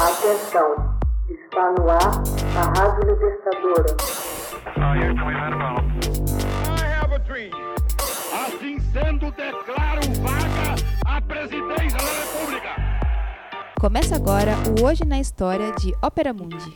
Atenção, está no ar a Rádio Libertadora. Assim sendo, declaro vaga a presidência da República. Começa agora o Hoje na História de Ópera Mundi.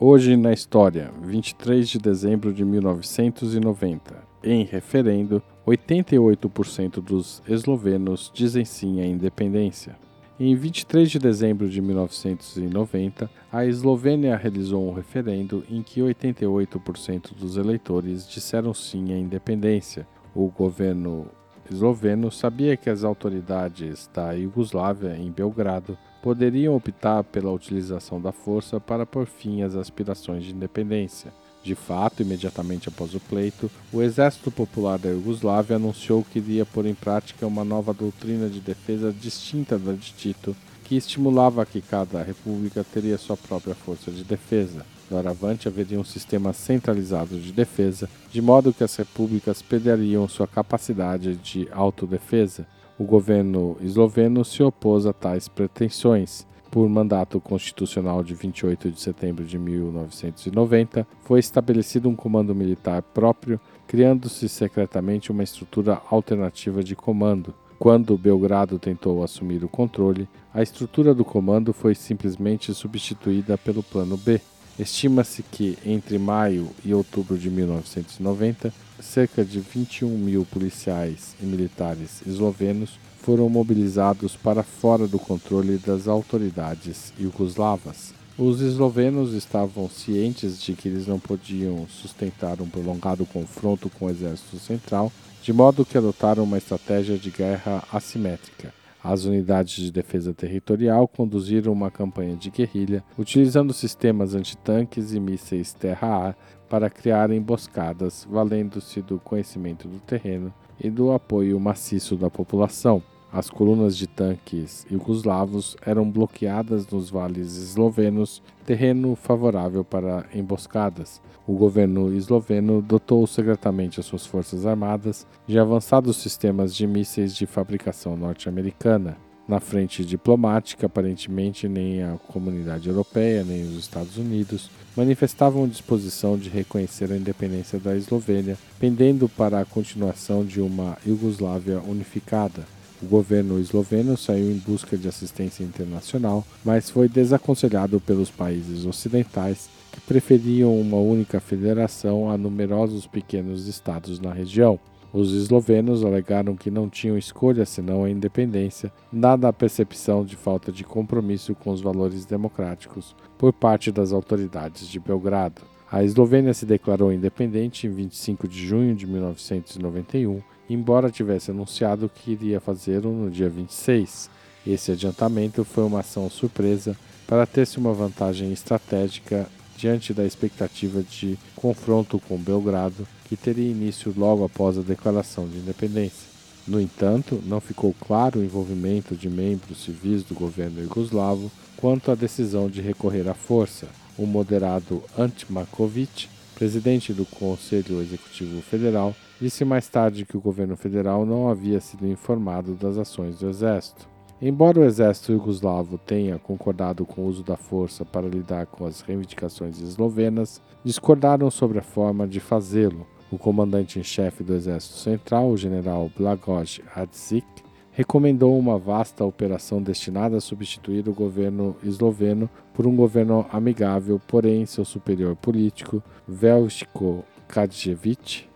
Hoje na História, 23 de dezembro de 1990. Em referendo, 88% dos eslovenos dizem sim à independência. Em 23 de dezembro de 1990, a Eslovênia realizou um referendo em que 88% dos eleitores disseram sim à independência. O governo esloveno sabia que as autoridades da Iugoslávia, em Belgrado, poderiam optar pela utilização da força para pôr fim às aspirações de independência. De fato, imediatamente após o pleito, o Exército Popular da Iugoslávia anunciou que iria pôr em prática uma nova doutrina de defesa distinta da de Tito, que estimulava que cada república teria sua própria força de defesa. Doravante haveria um sistema centralizado de defesa, de modo que as repúblicas perderiam sua capacidade de autodefesa. O governo esloveno se opôs a tais pretensões por mandato constitucional de 28 de setembro de 1990, foi estabelecido um comando militar próprio, criando-se secretamente uma estrutura alternativa de comando. Quando Belgrado tentou assumir o controle, a estrutura do comando foi simplesmente substituída pelo Plano B. Estima-se que, entre maio e outubro de 1990, cerca de 21 mil policiais e militares eslovenos foram mobilizados para fora do controle das autoridades iugoslavas. Os eslovenos estavam cientes de que eles não podiam sustentar um prolongado confronto com o exército central, de modo que adotaram uma estratégia de guerra assimétrica. As unidades de defesa territorial conduziram uma campanha de guerrilha, utilizando sistemas antitanques e mísseis terra-ar para criar emboscadas, valendo-se do conhecimento do terreno e do apoio maciço da população. As colunas de tanques iugoslavos eram bloqueadas nos vales eslovenos, terreno favorável para emboscadas. O governo esloveno dotou secretamente as suas forças armadas de avançados sistemas de mísseis de fabricação norte-americana. Na frente diplomática, aparentemente nem a comunidade europeia nem os Estados Unidos manifestavam disposição de reconhecer a independência da Eslovênia, pendendo para a continuação de uma Iugoslávia unificada. O governo esloveno saiu em busca de assistência internacional, mas foi desaconselhado pelos países ocidentais que preferiam uma única federação a numerosos pequenos estados na região. Os eslovenos alegaram que não tinham escolha senão a independência, dada a percepção de falta de compromisso com os valores democráticos por parte das autoridades de Belgrado. A Eslovênia se declarou independente em 25 de junho de 1991 embora tivesse anunciado que iria fazê-lo no dia 26. Esse adiantamento foi uma ação surpresa para ter-se uma vantagem estratégica diante da expectativa de confronto com Belgrado, que teria início logo após a declaração de independência. No entanto, não ficou claro o envolvimento de membros civis do governo iugoslavo quanto à decisão de recorrer à força. O moderado Ante presidente do Conselho Executivo Federal, disse mais tarde que o governo federal não havia sido informado das ações do exército. Embora o exército iugoslavo tenha concordado com o uso da força para lidar com as reivindicações eslovenas, discordaram sobre a forma de fazê-lo. O comandante em chefe do Exército Central, o general Blagoj Hadzik, recomendou uma vasta operação destinada a substituir o governo esloveno por um governo amigável, porém seu superior político, Velsko Kadjevic,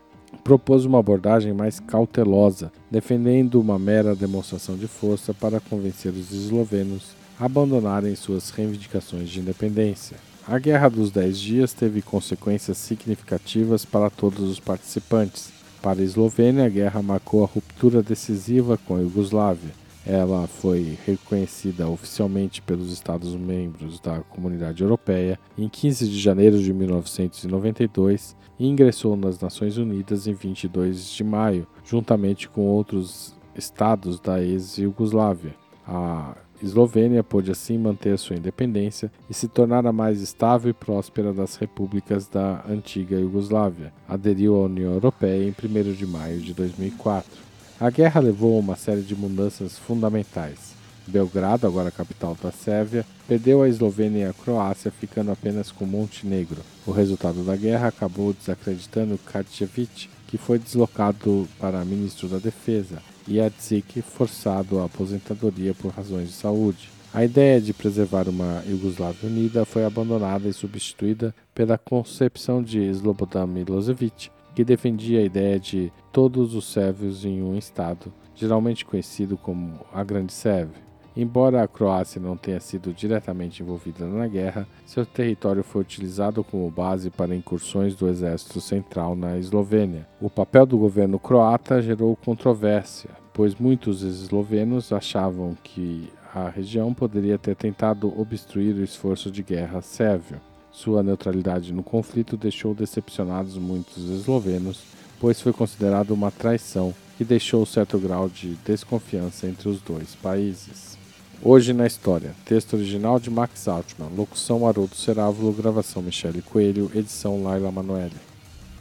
propôs uma abordagem mais cautelosa, defendendo uma mera demonstração de força para convencer os eslovenos a abandonarem suas reivindicações de independência. A Guerra dos Dez Dias teve consequências significativas para todos os participantes. Para a Eslovênia, a guerra marcou a ruptura decisiva com a Iugoslávia. Ela foi reconhecida oficialmente pelos Estados-membros da Comunidade Europeia em 15 de janeiro de 1992 e ingressou nas Nações Unidas em 22 de maio, juntamente com outros estados da ex-Iugoslávia. A Eslovênia pôde assim manter sua independência e se tornar a mais estável e próspera das repúblicas da antiga Iugoslávia. Aderiu à União Europeia em 1 de maio de 2004. A guerra levou a uma série de mudanças fundamentais. Belgrado, agora capital da Sérvia, perdeu a Eslovênia e a Croácia, ficando apenas com Montenegro. O resultado da guerra acabou desacreditando Kadjevic, que foi deslocado para ministro da Defesa, e Adzik forçado à aposentadoria por razões de saúde. A ideia de preservar uma Iugoslávia unida foi abandonada e substituída pela concepção de Slobodan Milosevic, que defendia a ideia de todos os sérvios em um estado, geralmente conhecido como a Grande Sérvia. Embora a Croácia não tenha sido diretamente envolvida na guerra, seu território foi utilizado como base para incursões do Exército Central na Eslovênia. O papel do governo croata gerou controvérsia, pois muitos eslovenos achavam que a região poderia ter tentado obstruir o esforço de guerra sérvio. Sua neutralidade no conflito deixou decepcionados muitos eslovenos, pois foi considerado uma traição que deixou certo grau de desconfiança entre os dois países. Hoje na História. Texto original de Max Altman. Locução Haroldo Cerávulo. Gravação Michele Coelho. Edição Laila Manoeli.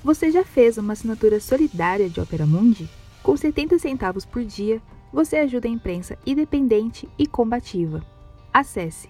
Você já fez uma assinatura solidária de Opera Mundi? Com 70 centavos por dia, você ajuda a imprensa independente e combativa. Acesse